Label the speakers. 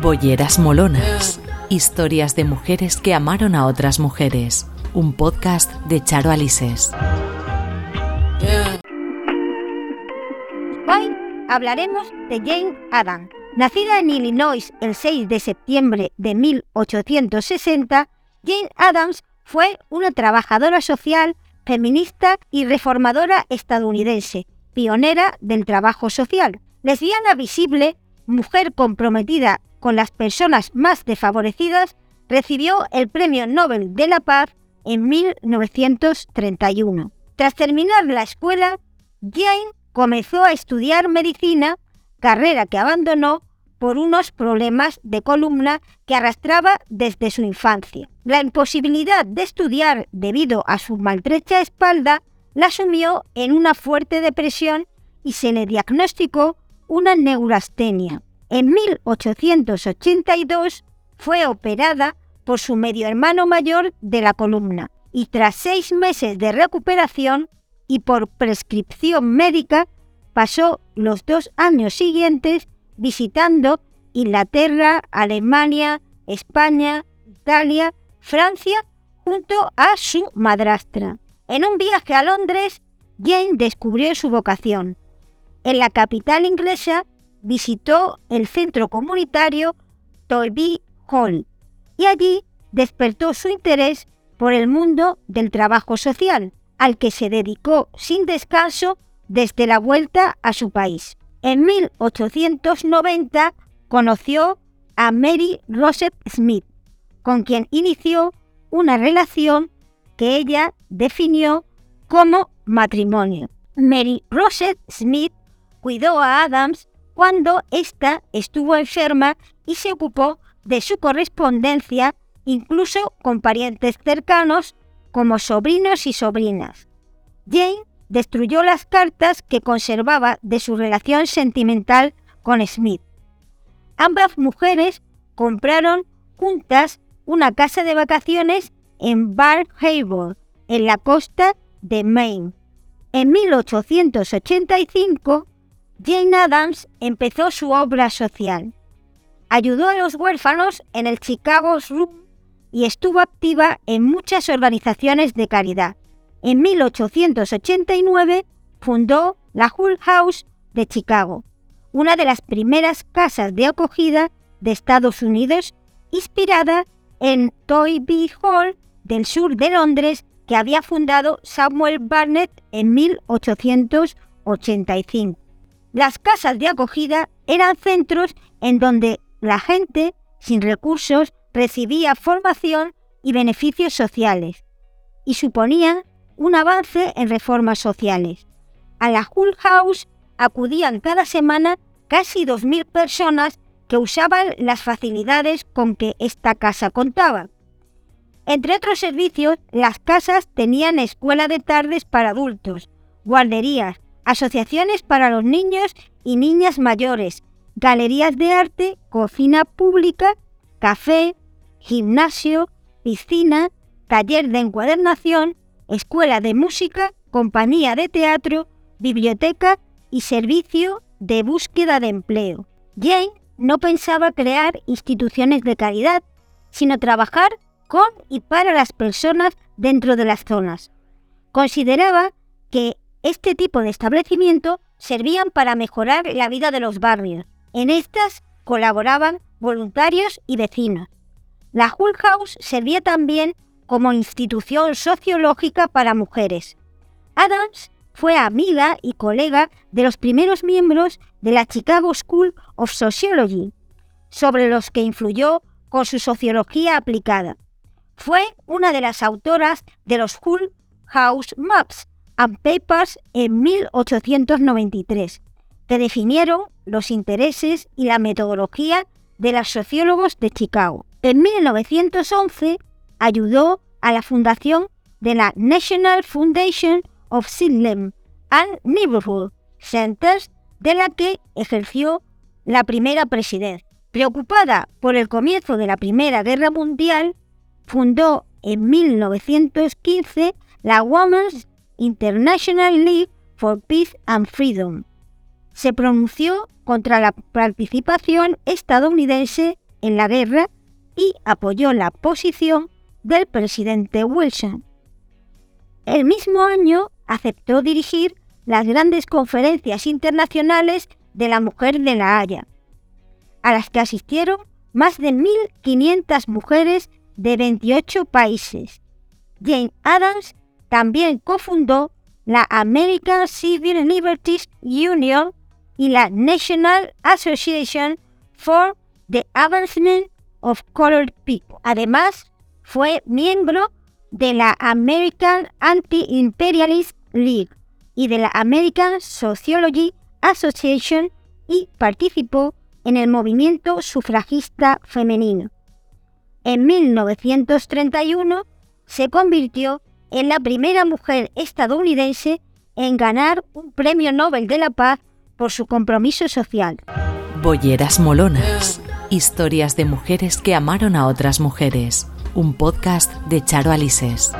Speaker 1: Bolleras Molonas. Historias de mujeres que amaron a otras mujeres. Un podcast de Charo Alises.
Speaker 2: Hoy hablaremos de Jane Addams. Nacida en Illinois el 6 de septiembre de 1860, Jane Addams fue una trabajadora social, feminista y reformadora estadounidense, pionera del trabajo social. Lesbiana visible, mujer comprometida con las personas más desfavorecidas, recibió el Premio Nobel de la Paz en 1931. Tras terminar la escuela, Jane comenzó a estudiar medicina, carrera que abandonó por unos problemas de columna que arrastraba desde su infancia. La imposibilidad de estudiar debido a su maltrecha espalda la sumió en una fuerte depresión y se le diagnosticó una neurastenia. En 1882 fue operada por su medio hermano mayor de la columna y tras seis meses de recuperación y por prescripción médica pasó los dos años siguientes visitando Inglaterra, Alemania, España, Italia, Francia junto a su madrastra. En un viaje a Londres, Jane descubrió su vocación. En la capital inglesa visitó el centro comunitario Toynbee Hall y allí despertó su interés por el mundo del trabajo social, al que se dedicó sin descanso desde la vuelta a su país. En 1890 conoció a Mary Rosette Smith, con quien inició una relación que ella definió como matrimonio. Mary Rosette Smith cuidó a Adams cuando ésta estuvo enferma y se ocupó de su correspondencia incluso con parientes cercanos como sobrinos y sobrinas. Jane destruyó las cartas que conservaba de su relación sentimental con Smith. Ambas mujeres compraron juntas una casa de vacaciones en Bar Harbor, en la costa de Maine. En 1885, Jane Addams empezó su obra social. Ayudó a los huérfanos en el Chicago's Room y estuvo activa en muchas organizaciones de caridad. En 1889 fundó la Hull House de Chicago, una de las primeras casas de acogida de Estados Unidos, inspirada en Toynbee Hall del sur de Londres que había fundado Samuel Barnett en 1885. Las casas de acogida eran centros en donde la gente sin recursos recibía formación y beneficios sociales y suponían un avance en reformas sociales. A la Hull House acudían cada semana casi 2.000 personas que usaban las facilidades con que esta casa contaba. Entre otros servicios, las casas tenían escuela de tardes para adultos, guarderías, asociaciones para los niños y niñas mayores, galerías de arte, cocina pública, café, gimnasio, piscina, taller de encuadernación, escuela de música, compañía de teatro, biblioteca y servicio de búsqueda de empleo. Jane no pensaba crear instituciones de caridad, sino trabajar con y para las personas dentro de las zonas. Consideraba que este tipo de establecimiento servían para mejorar la vida de los barrios. En estas colaboraban voluntarios y vecinos. La Hull House servía también como institución sociológica para mujeres. Adams fue amiga y colega de los primeros miembros de la Chicago School of Sociology, sobre los que influyó con su sociología aplicada. Fue una de las autoras de los Hull House Maps and Papers en 1893, que definieron los intereses y la metodología de los sociólogos de Chicago. En 1911 ayudó a la fundación de la National Foundation of Salem and Neighborhood Centers, de la que ejerció la primera presidencia. Preocupada por el comienzo de la Primera Guerra Mundial, fundó en 1915 la Women's International League for Peace and Freedom. Se pronunció contra la participación estadounidense en la guerra y apoyó la posición del presidente Wilson. El mismo año aceptó dirigir las grandes conferencias internacionales de la mujer de La Haya, a las que asistieron más de 1.500 mujeres de 28 países. Jane Adams también cofundó la American Civil Liberties Union y la National Association for the Advancement of Colored People. Además, fue miembro de la American Anti-Imperialist League y de la American Sociology Association y participó en el movimiento sufragista femenino. En 1931 se convirtió en la primera mujer estadounidense en ganar un premio Nobel de la Paz por su compromiso social.
Speaker 1: Bolleras Molonas. Historias de mujeres que amaron a otras mujeres. Un podcast de Charo Alises.